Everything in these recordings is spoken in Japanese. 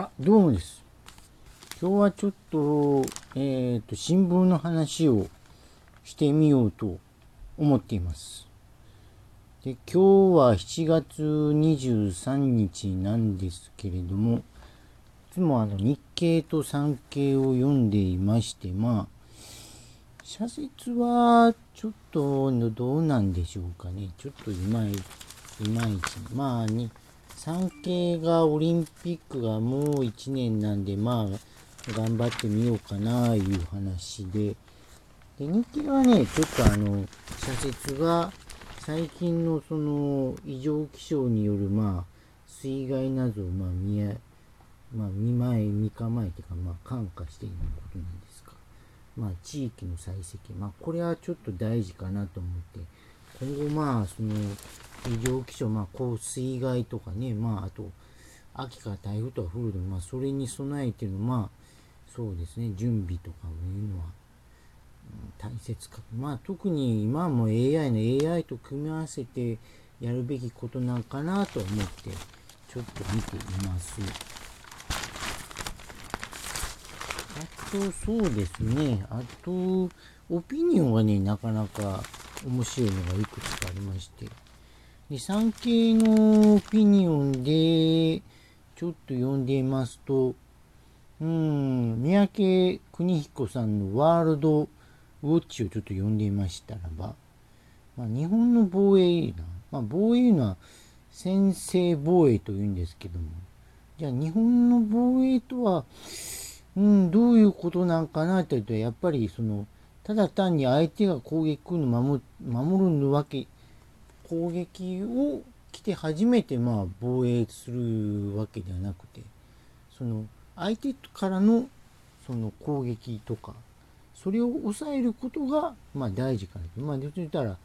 あ、どうもです。今日はちょっと、えっ、と、新聞の話をしてみようと思っています。で、今日は7月23日なんですけれども、いつもあの日経と産経を読んでいまして、まあ、社説はちょっとどうなんでしょうかね。ちょっといまいいまいち。まあに、産経がオリンピックがもう1年なんで、まあ、頑張ってみようかな、いう話で。で、日経はね、ちょっとあの、社説が、最近のその、異常気象による、まあ、水害などを、まあ、見え、まあ、見前、見構えてか、まあ、感化していることなんですか。まあ、地域の採石。まあ、これはちょっと大事かなと思って、今後、まあ、その、異常気象、まあ、こう、水害とかね、まあ、あと、秋から台風とか降るの、まあ、それに備えての、まあ、そうですね、準備とかいうのは、大切か。まあ、特に今も AI の AI と組み合わせてやるべきことなんかなと思って、ちょっと見ています。あと、そうですね。あと、オピニオンはね、なかなか面白いのがいくつかありまして。で、産経のオピニオンで、ちょっと読んでいますと、うん、三宅邦彦さんのワールドウォッチをちょっと読んでいましたらば、まあ、日本の防衛な、まあ、防衛のは先制防衛というんですけども、じゃあ日本の防衛とは、うん、どういうことなんかなというと、やっぱりその、ただ単に相手が攻撃を守守るわけ、攻撃を来て初めてまあ防衛するわけではなくて、その相手からのその攻撃とか、それを抑えることがまあ大事かなと。まあ、で言ったら、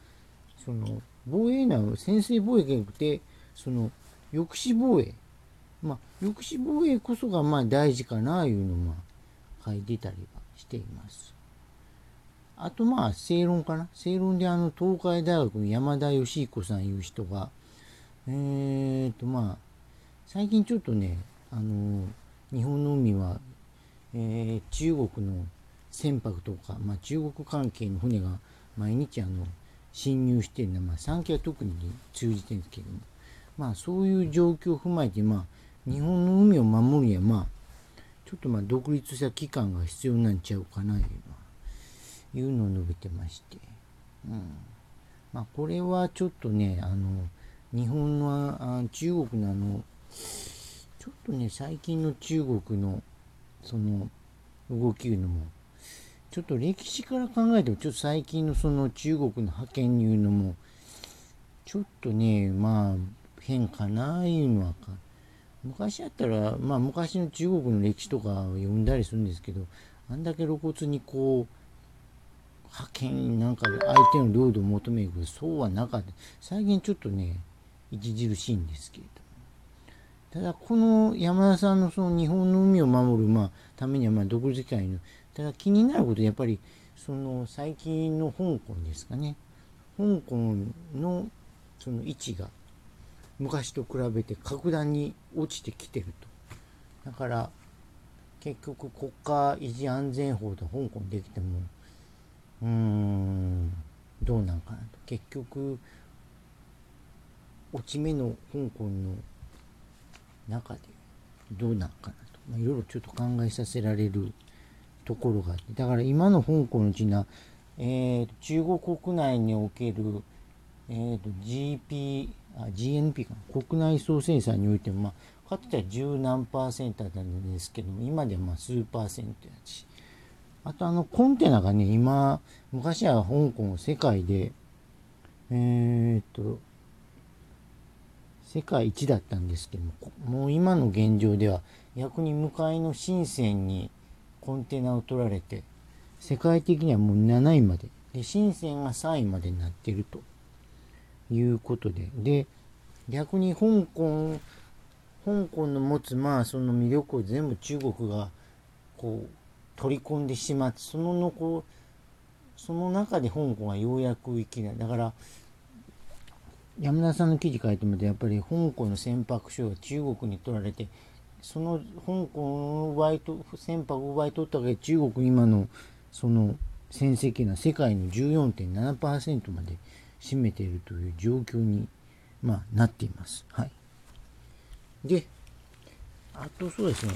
その防衛なの先制防衛じゃなくて、その抑止防衛。まあ、抑止防衛こそがまあ大事かな、いうのをまあ書いてたりはしています。あとまあ正論かな。正論であの東海大学の山田義彦さんいう人が、えーとまあ、最近ちょっとね、あの、日本の海は、えー中国の船舶とか、まあ中国関係の船が毎日あの、侵入してるのは、まあ産経は特に通じてるんですけども、まあそういう状況を踏まえて、まあ日本の海を守るには、まあ、ちょっとまあ独立した機関が必要なんちゃうかな、いうの。を述べてまして、うん、まあこれはちょっとねあの日本のあ中国のあのちょっとね最近の中国のその動きいうのもちょっと歴史から考えてもちょっと最近のその中国の覇権いうのもちょっとねまあ変かないうのはか昔やったらまあ昔の中国の歴史とかを読んだりするんですけどあんだけ露骨にこう派遣なんかで相手の領土を求めるけどそうはなかった。最近ちょっとね著しいんですけれどもただこの山田さんのその日本の海を守る、まあ、ためにはまあ独立機関のただ気になることはやっぱりその最近の香港ですかね。香港のその位置が昔と比べて格段に落ちてきてると。だから結局国家維持安全法と香港できてもうん。どうなんかなと。結局落ち目の香港の中でどうなんかなと、まあ、いろいろちょっと考えさせられるところがあって。だから今の香港のうちな、えー、中国国内における、えー、と GP あ GNP かな。国内総生産においても、まあ、かつては十何パーセントだったんですけど今ではまあ数パーセントやし。あとあのコンテナがね、今、昔は香港世界で、えー、っと、世界一だったんですけども、もう今の現状では逆に向かいの深センにコンテナを取られて、世界的にはもう7位まで、で、深センが3位までになってると。いうことで、で、逆に香港、香港の持つまあその魅力を全部中国がこう取り込んでしまってそののこその中で香港がようやく生きないだから山田さんの記事書いてみてやっぱり香港の船舶所が中国に取られてその香港を奪いと船舶を奪い取ったわけで中国今のその戦績が世界の14.7%まで占めているという状況に、まあ、なっています。はい。で、あとそうですね、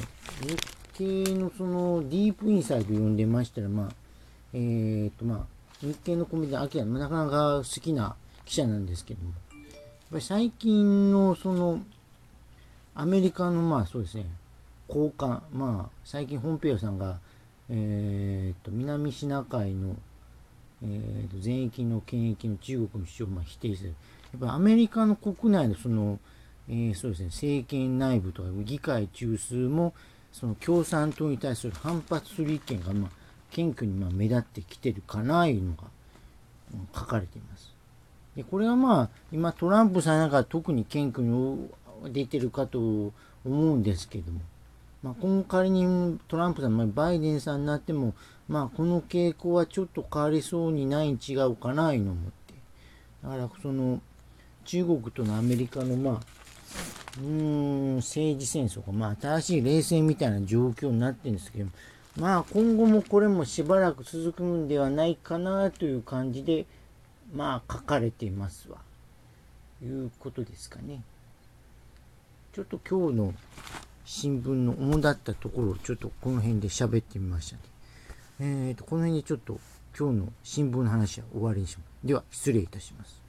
日経のそのディープインサイド読んでましたら、まあ、えっ、とまあ、日経のコメディアキラ、なかなか好きな記者なんですけども、やっぱり最近のその、アメリカのまあそうですね、高官、まあ、最近ホンペオさんが、えっ、ー、と、南シナ海の、えー、と全域の権益の中国の主張をまあ否定する。やっぱりアメリカの国内のその、えー、そうですね、政権内部とか議会中枢も、その共産党に対する反発する意見が、まあ、謙虚にまあ目立ってきてるかな、いうのが、書かれています。で、これはまあ、今トランプさんなんか特に謙虚に出てるかと思うんですけども、まあ、今仮にトランプさん、バイデンさんになっても、まあ、この傾向はちょっと変わりそうにないに違うかな、いうの思って。だから、その、中国とのアメリカの、まあ、うーん、政治戦争が、まあ、新しい冷戦みたいな状況になってるんですけど、まあ、今後もこれもしばらく続くんではないかなという感じで、まあ、書かれていますわ。いうことですかね。ちょっと今日の新聞の主だったところをちょっとこの辺で喋ってみましたね。えーと、この辺でちょっと今日の新聞の話は終わりにします。では、失礼いたします。